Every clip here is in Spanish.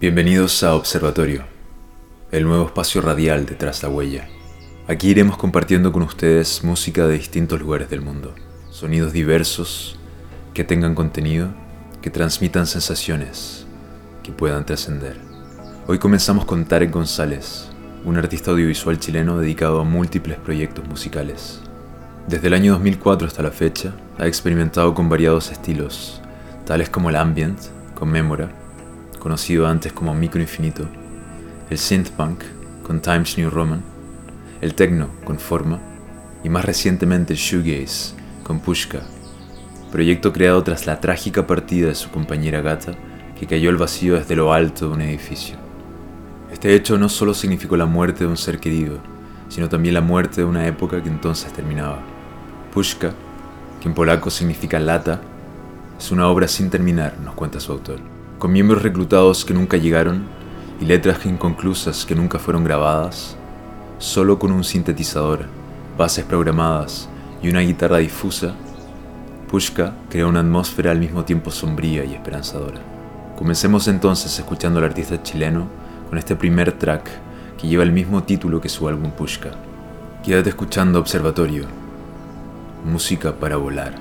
Bienvenidos a Observatorio, el nuevo espacio radial detrás la huella. Aquí iremos compartiendo con ustedes música de distintos lugares del mundo, sonidos diversos que tengan contenido, que transmitan sensaciones, que puedan trascender. Hoy comenzamos con Tarek González, un artista audiovisual chileno dedicado a múltiples proyectos musicales. Desde el año 2004 hasta la fecha, ha experimentado con variados estilos, tales como el ambient, con Memora, conocido antes como Micro Infinito, el synthpunk, con Times New Roman, el techno con Forma y más recientemente el shoegaze con Pushka, proyecto creado tras la trágica partida de su compañera gata que cayó al vacío desde lo alto de un edificio. Este hecho no solo significó la muerte de un ser querido, sino también la muerte de una época que entonces terminaba. Pushka, que en polaco significa lata, es una obra sin terminar, nos cuenta su autor, con miembros reclutados que nunca llegaron y letras inconclusas que nunca fueron grabadas, Solo con un sintetizador, bases programadas y una guitarra difusa, Pushka creó una atmósfera al mismo tiempo sombría y esperanzadora. Comencemos entonces escuchando al artista chileno con este primer track que lleva el mismo título que su álbum Pushka. Quédate escuchando Observatorio, música para volar.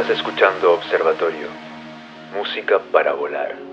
Escuchando Observatorio, música para volar.